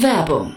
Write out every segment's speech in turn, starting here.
Werbung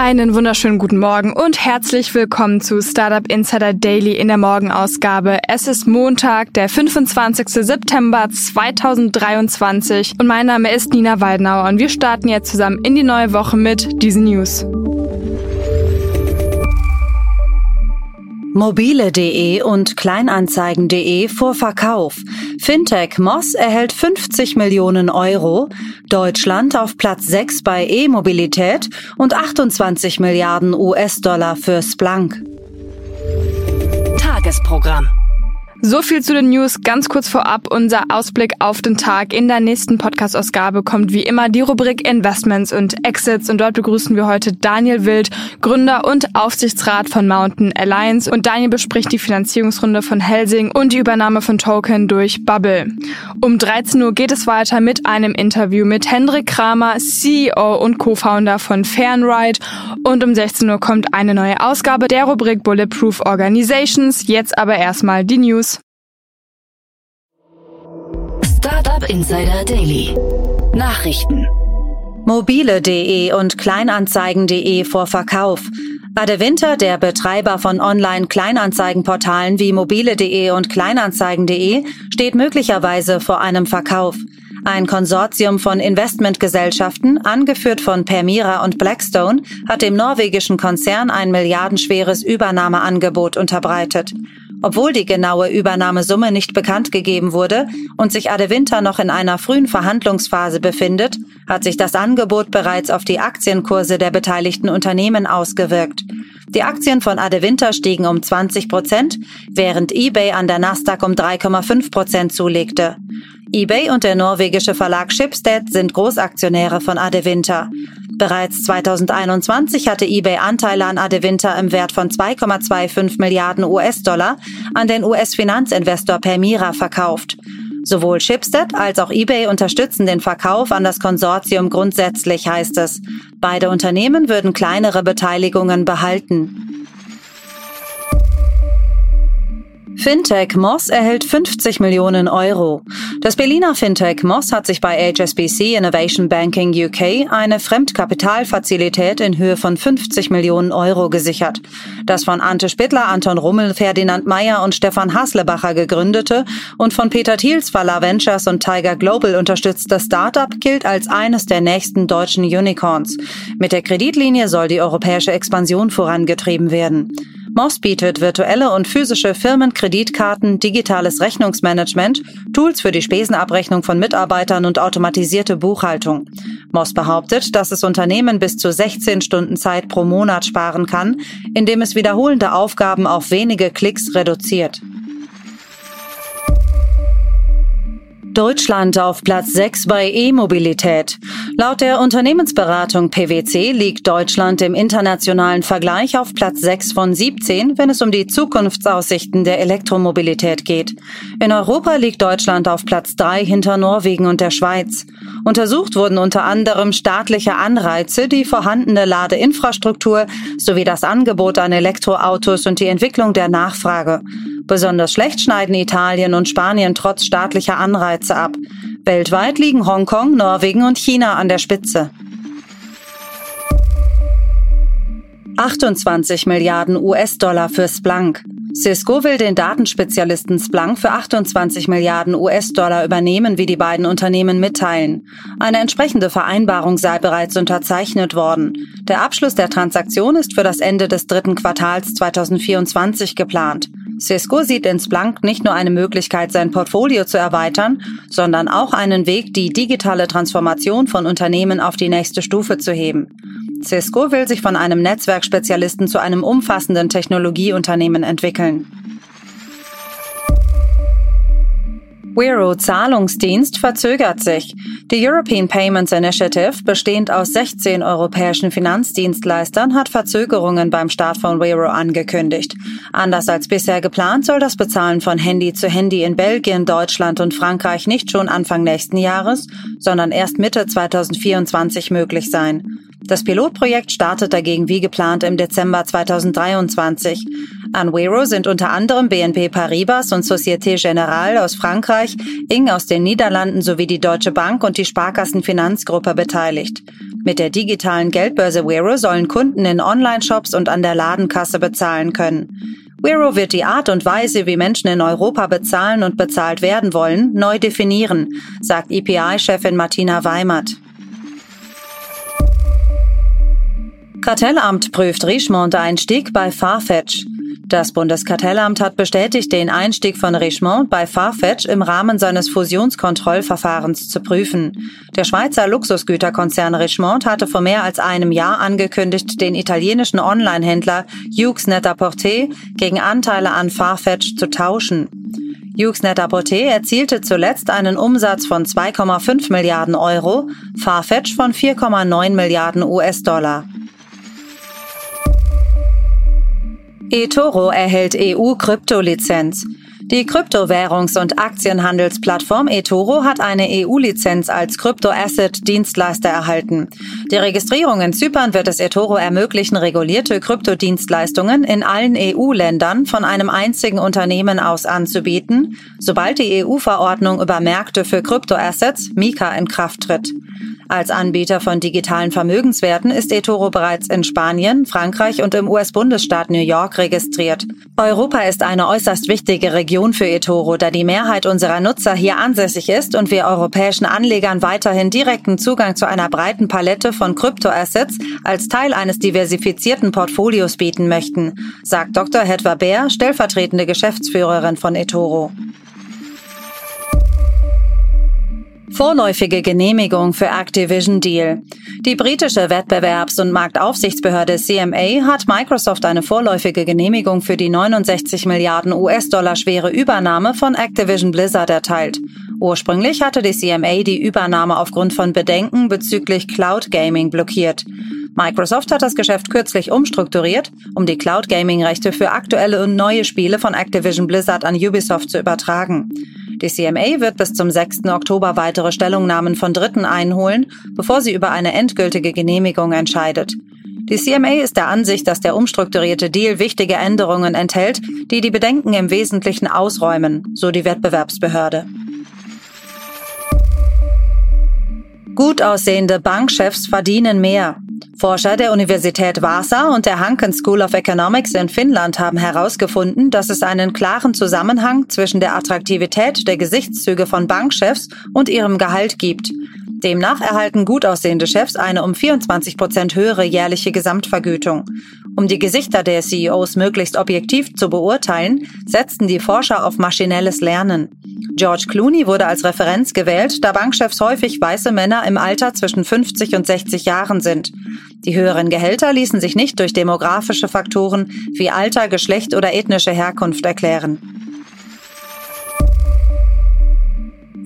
Einen wunderschönen guten Morgen und herzlich willkommen zu Startup Insider Daily in der Morgenausgabe. Es ist Montag, der 25. September 2023 und mein Name ist Nina Weidenauer und wir starten jetzt zusammen in die neue Woche mit diesen News. Mobile.de und Kleinanzeigen.de vor Verkauf. Fintech Moss erhält 50 Millionen Euro, Deutschland auf Platz 6 bei E-Mobilität und 28 Milliarden US-Dollar für Splunk. Tagesprogramm. So viel zu den News. Ganz kurz vorab unser Ausblick auf den Tag. In der nächsten Podcast-Ausgabe kommt wie immer die Rubrik Investments und Exits und dort begrüßen wir heute Daniel Wild, Gründer und Aufsichtsrat von Mountain Alliance und Daniel bespricht die Finanzierungsrunde von Helsing und die Übernahme von Token durch Bubble. Um 13 Uhr geht es weiter mit einem Interview mit Hendrik Kramer, CEO und Co-Founder von Fernride und um 16 Uhr kommt eine neue Ausgabe der Rubrik Bulletproof Organizations. Jetzt aber erstmal die News. Startup Insider Daily. Nachrichten. Mobile.de und Kleinanzeigen.de vor Verkauf. Adewinter, der Betreiber von Online-Kleinanzeigenportalen wie mobile.de und Kleinanzeigen.de, steht möglicherweise vor einem Verkauf. Ein Konsortium von Investmentgesellschaften, angeführt von Permira und Blackstone, hat dem norwegischen Konzern ein milliardenschweres Übernahmeangebot unterbreitet. Obwohl die genaue Übernahmesumme nicht bekannt gegeben wurde und sich Adewinter noch in einer frühen Verhandlungsphase befindet, hat sich das Angebot bereits auf die Aktienkurse der beteiligten Unternehmen ausgewirkt. Die Aktien von Adewinter stiegen um 20 Prozent, während eBay an der Nasdaq um 3,5 Prozent zulegte. eBay und der norwegische Verlag Schibsted sind Großaktionäre von Adewinter. Bereits 2021 hatte eBay Anteile an Adewinter im Wert von 2,25 Milliarden US-Dollar an den US-Finanzinvestor Permira verkauft. Sowohl Shipstead als auch eBay unterstützen den Verkauf an das Konsortium grundsätzlich, heißt es. Beide Unternehmen würden kleinere Beteiligungen behalten. Fintech Moss erhält 50 Millionen Euro. Das Berliner Fintech Moss hat sich bei HSBC Innovation Banking UK eine Fremdkapitalfazilität in Höhe von 50 Millionen Euro gesichert. Das von Ante Spittler, Anton Rummel, Ferdinand Meyer und Stefan Haslebacher gegründete und von Peter Thiels Fala Ventures und Tiger Global unterstützte Startup gilt als eines der nächsten deutschen Unicorns. Mit der Kreditlinie soll die europäische Expansion vorangetrieben werden. Moss bietet virtuelle und physische Firmenkreditkarten, digitales Rechnungsmanagement, Tools für die Spesenabrechnung von Mitarbeitern und automatisierte Buchhaltung. Moss behauptet, dass es Unternehmen bis zu 16 Stunden Zeit pro Monat sparen kann, indem es wiederholende Aufgaben auf wenige Klicks reduziert. Deutschland auf Platz 6 bei E-Mobilität. Laut der Unternehmensberatung PwC liegt Deutschland im internationalen Vergleich auf Platz 6 von 17, wenn es um die Zukunftsaussichten der Elektromobilität geht. In Europa liegt Deutschland auf Platz 3 hinter Norwegen und der Schweiz. Untersucht wurden unter anderem staatliche Anreize, die vorhandene Ladeinfrastruktur sowie das Angebot an Elektroautos und die Entwicklung der Nachfrage. Besonders schlecht schneiden Italien und Spanien trotz staatlicher Anreize ab. Weltweit liegen Hongkong, Norwegen und China an der Spitze. 28 Milliarden US-Dollar für Splunk. Cisco will den Datenspezialisten Splunk für 28 Milliarden US-Dollar übernehmen, wie die beiden Unternehmen mitteilen. Eine entsprechende Vereinbarung sei bereits unterzeichnet worden. Der Abschluss der Transaktion ist für das Ende des dritten Quartals 2024 geplant. Cisco sieht in Splunk nicht nur eine Möglichkeit, sein Portfolio zu erweitern, sondern auch einen Weg, die digitale Transformation von Unternehmen auf die nächste Stufe zu heben. Cisco will sich von einem Netzwerkspezialisten zu einem umfassenden Technologieunternehmen entwickeln. Wero Zahlungsdienst verzögert sich. Die European Payments Initiative, bestehend aus 16 europäischen Finanzdienstleistern, hat Verzögerungen beim Start von Wero angekündigt. Anders als bisher geplant soll das Bezahlen von Handy zu Handy in Belgien, Deutschland und Frankreich nicht schon Anfang nächsten Jahres, sondern erst Mitte 2024 möglich sein. Das Pilotprojekt startet dagegen wie geplant im Dezember 2023. An Wero sind unter anderem BNP Paribas und Société Générale aus Frankreich, Ing aus den Niederlanden sowie die Deutsche Bank und die Sparkassenfinanzgruppe beteiligt. Mit der digitalen Geldbörse Wero sollen Kunden in Online-Shops und an der Ladenkasse bezahlen können. Wero wird die Art und Weise, wie Menschen in Europa bezahlen und bezahlt werden wollen, neu definieren, sagt EPI-Chefin Martina Weimert. Kartellamt prüft Richemont-Einstieg bei Farfetch. Das Bundeskartellamt hat bestätigt, den Einstieg von Richemont bei Farfetch im Rahmen seines Fusionskontrollverfahrens zu prüfen. Der Schweizer Luxusgüterkonzern Richemont hatte vor mehr als einem Jahr angekündigt, den italienischen Online-Händler Hughes Net-a-Porter gegen Anteile an Farfetch zu tauschen. Hughes Net-a-Porter erzielte zuletzt einen Umsatz von 2,5 Milliarden Euro, Farfetch von 4,9 Milliarden US-Dollar. eToro erhält EU-Kryptolizenz. Die Kryptowährungs- und Aktienhandelsplattform eToro hat eine EU-Lizenz als Kryptoasset-Dienstleister erhalten. Die Registrierung in Zypern wird es eToro ermöglichen, regulierte Kryptodienstleistungen in allen EU-Ländern von einem einzigen Unternehmen aus anzubieten, sobald die EU-Verordnung über Märkte für Kryptoassets MiCA in Kraft tritt. Als Anbieter von digitalen Vermögenswerten ist eToro bereits in Spanien, Frankreich und im US-Bundesstaat New York registriert. Europa ist eine äußerst wichtige Region für eToro, da die Mehrheit unserer Nutzer hier ansässig ist und wir europäischen Anlegern weiterhin direkten Zugang zu einer breiten Palette von Kryptoassets als Teil eines diversifizierten Portfolios bieten möchten, sagt Dr. Hedwa Bär, stellvertretende Geschäftsführerin von eToro. Vorläufige Genehmigung für Activision Deal. Die britische Wettbewerbs- und Marktaufsichtsbehörde CMA hat Microsoft eine vorläufige Genehmigung für die 69 Milliarden US-Dollar schwere Übernahme von Activision Blizzard erteilt. Ursprünglich hatte die CMA die Übernahme aufgrund von Bedenken bezüglich Cloud Gaming blockiert. Microsoft hat das Geschäft kürzlich umstrukturiert, um die Cloud Gaming Rechte für aktuelle und neue Spiele von Activision Blizzard an Ubisoft zu übertragen. Die CMA wird bis zum 6. Oktober weitere Stellungnahmen von Dritten einholen, bevor sie über eine endgültige Genehmigung entscheidet. Die CMA ist der Ansicht, dass der umstrukturierte Deal wichtige Änderungen enthält, die die Bedenken im Wesentlichen ausräumen, so die Wettbewerbsbehörde. Gut aussehende Bankchefs verdienen mehr. Forscher der Universität Vasa und der Hanken School of Economics in Finnland haben herausgefunden, dass es einen klaren Zusammenhang zwischen der Attraktivität der Gesichtszüge von Bankchefs und ihrem Gehalt gibt. Demnach erhalten gut aussehende Chefs eine um 24 Prozent höhere jährliche Gesamtvergütung. Um die Gesichter der CEOs möglichst objektiv zu beurteilen, setzten die Forscher auf maschinelles Lernen. George Clooney wurde als Referenz gewählt, da Bankchefs häufig weiße Männer im Alter zwischen 50 und 60 Jahren sind. Die höheren Gehälter ließen sich nicht durch demografische Faktoren wie Alter, Geschlecht oder ethnische Herkunft erklären.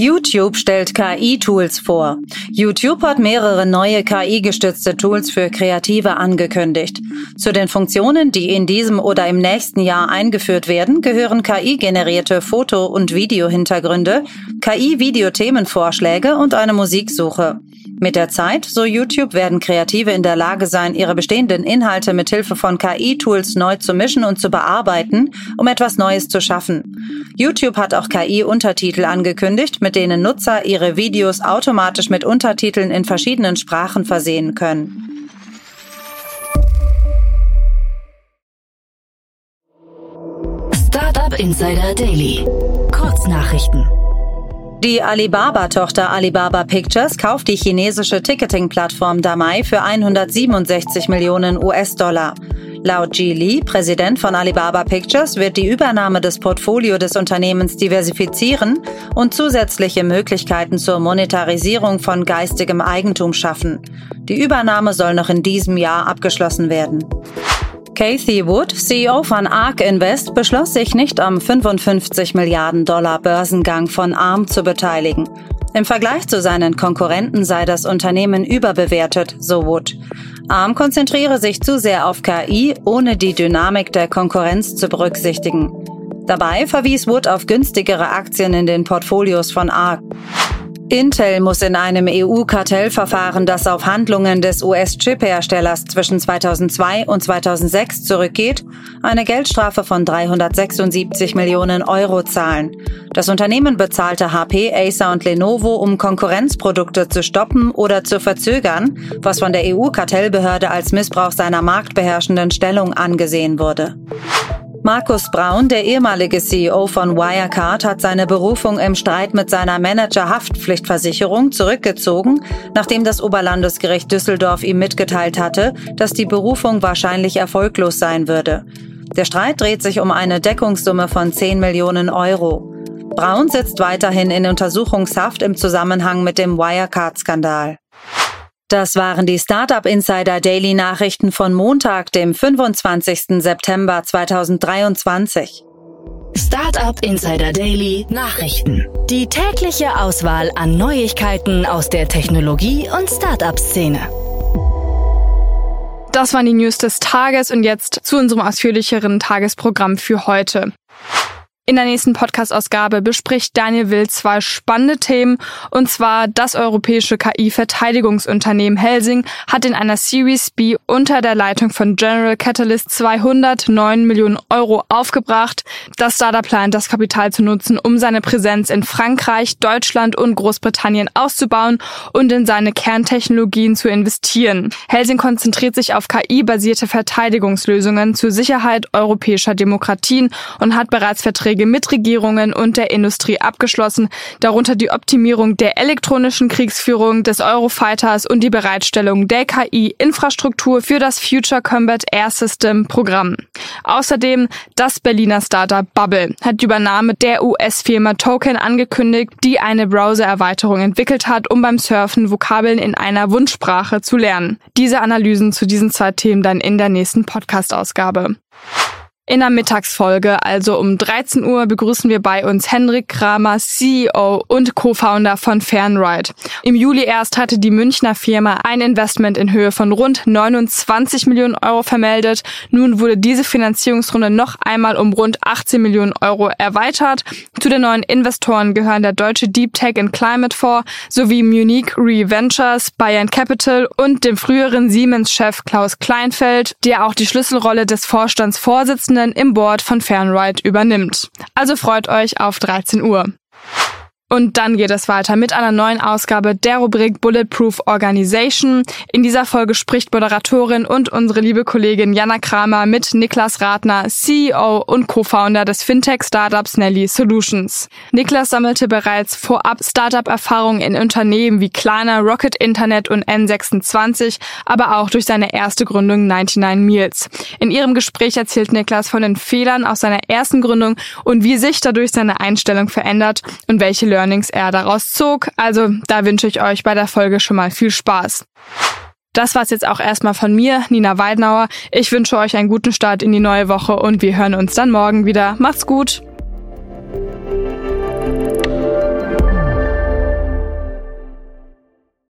YouTube stellt KI-Tools vor. YouTube hat mehrere neue KI-gestützte Tools für Kreative angekündigt. Zu den Funktionen, die in diesem oder im nächsten Jahr eingeführt werden, gehören KI-generierte Foto- und Videohintergründe, KI-Videothemenvorschläge und eine Musiksuche. Mit der Zeit, so YouTube, werden Kreative in der Lage sein, ihre bestehenden Inhalte mit Hilfe von KI-Tools neu zu mischen und zu bearbeiten, um etwas Neues zu schaffen. YouTube hat auch KI-Untertitel angekündigt, mit denen Nutzer ihre Videos automatisch mit Untertiteln in verschiedenen Sprachen versehen können. Startup Insider Daily. Kurznachrichten. Die Alibaba-Tochter Alibaba Pictures kauft die chinesische Ticketing-Plattform Damai für 167 Millionen US-Dollar. Laut Ji Li, Präsident von Alibaba Pictures, wird die Übernahme des Portfolio des Unternehmens diversifizieren und zusätzliche Möglichkeiten zur Monetarisierung von geistigem Eigentum schaffen. Die Übernahme soll noch in diesem Jahr abgeschlossen werden. Cathy Wood, CEO von ARK Invest, beschloss sich nicht am 55 Milliarden Dollar Börsengang von ARM zu beteiligen. Im Vergleich zu seinen Konkurrenten sei das Unternehmen überbewertet, so Wood. ARM konzentriere sich zu sehr auf KI, ohne die Dynamik der Konkurrenz zu berücksichtigen. Dabei verwies Wood auf günstigere Aktien in den Portfolios von ARK. Intel muss in einem EU-Kartellverfahren, das auf Handlungen des US-Chip-Herstellers zwischen 2002 und 2006 zurückgeht, eine Geldstrafe von 376 Millionen Euro zahlen. Das Unternehmen bezahlte HP, Acer und Lenovo, um Konkurrenzprodukte zu stoppen oder zu verzögern, was von der EU-Kartellbehörde als Missbrauch seiner marktbeherrschenden Stellung angesehen wurde. Markus Braun, der ehemalige CEO von Wirecard, hat seine Berufung im Streit mit seiner Manager-Haftpflichtversicherung zurückgezogen, nachdem das Oberlandesgericht Düsseldorf ihm mitgeteilt hatte, dass die Berufung wahrscheinlich erfolglos sein würde. Der Streit dreht sich um eine Deckungssumme von 10 Millionen Euro. Braun sitzt weiterhin in Untersuchungshaft im Zusammenhang mit dem Wirecard-Skandal. Das waren die Startup Insider Daily Nachrichten von Montag, dem 25. September 2023. Startup Insider Daily Nachrichten. Die tägliche Auswahl an Neuigkeiten aus der Technologie- und Startup-Szene. Das waren die News des Tages und jetzt zu unserem ausführlicheren Tagesprogramm für heute. In der nächsten Podcast-Ausgabe bespricht Daniel Will zwei spannende Themen, und zwar das europäische KI-Verteidigungsunternehmen Helsing hat in einer Series B unter der Leitung von General Catalyst 209 Millionen Euro aufgebracht. Das Startup plant, das Kapital zu nutzen, um seine Präsenz in Frankreich, Deutschland und Großbritannien auszubauen und in seine Kerntechnologien zu investieren. Helsing konzentriert sich auf KI-basierte Verteidigungslösungen zur Sicherheit europäischer Demokratien und hat bereits Verträge Verträge mit Regierungen und der Industrie abgeschlossen, darunter die Optimierung der elektronischen Kriegsführung des Eurofighters und die Bereitstellung der KI-Infrastruktur für das Future Combat Air System Programm. Außerdem das Berliner Startup Bubble hat die Übernahme der US-Firma Token angekündigt, die eine Browser-Erweiterung entwickelt hat, um beim Surfen Vokabeln in einer Wunschsprache zu lernen. Diese Analysen zu diesen zwei Themen dann in der nächsten Podcast-Ausgabe. In der Mittagsfolge, also um 13 Uhr, begrüßen wir bei uns Henrik Kramer, CEO und Co-Founder von Fernride. Im Juli erst hatte die Münchner Firma ein Investment in Höhe von rund 29 Millionen Euro vermeldet. Nun wurde diese Finanzierungsrunde noch einmal um rund 18 Millionen Euro erweitert. Zu den neuen Investoren gehören der deutsche Deep Tech and Climate Fonds sowie Munich Re Ventures, Bayern Capital und dem früheren Siemens-Chef Klaus Kleinfeld, der auch die Schlüsselrolle des Vorstandsvorsitzenden Vorsitzenden im Board von Fernride übernimmt. Also freut euch auf 13 Uhr. Und dann geht es weiter mit einer neuen Ausgabe der Rubrik Bulletproof Organization. In dieser Folge spricht Moderatorin und unsere liebe Kollegin Jana Kramer mit Niklas Ratner, CEO und Co-Founder des Fintech-Startups Nelly Solutions. Niklas sammelte bereits vorab Startup-Erfahrungen in Unternehmen wie Klarna, Rocket Internet und N26, aber auch durch seine erste Gründung 99 Meals. In ihrem Gespräch erzählt Niklas von den Fehlern aus seiner ersten Gründung und wie sich dadurch seine Einstellung verändert und welche Learnings er daraus zog. Also da wünsche ich euch bei der Folge schon mal viel Spaß. Das war's jetzt auch erstmal von mir, Nina Weidenauer. Ich wünsche euch einen guten Start in die neue Woche und wir hören uns dann morgen wieder. Macht's gut!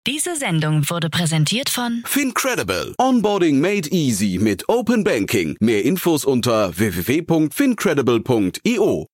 Diese Sendung wurde präsentiert von Fincredible. Onboarding made easy mit Open Banking. Mehr Infos unter www.fincredible.io.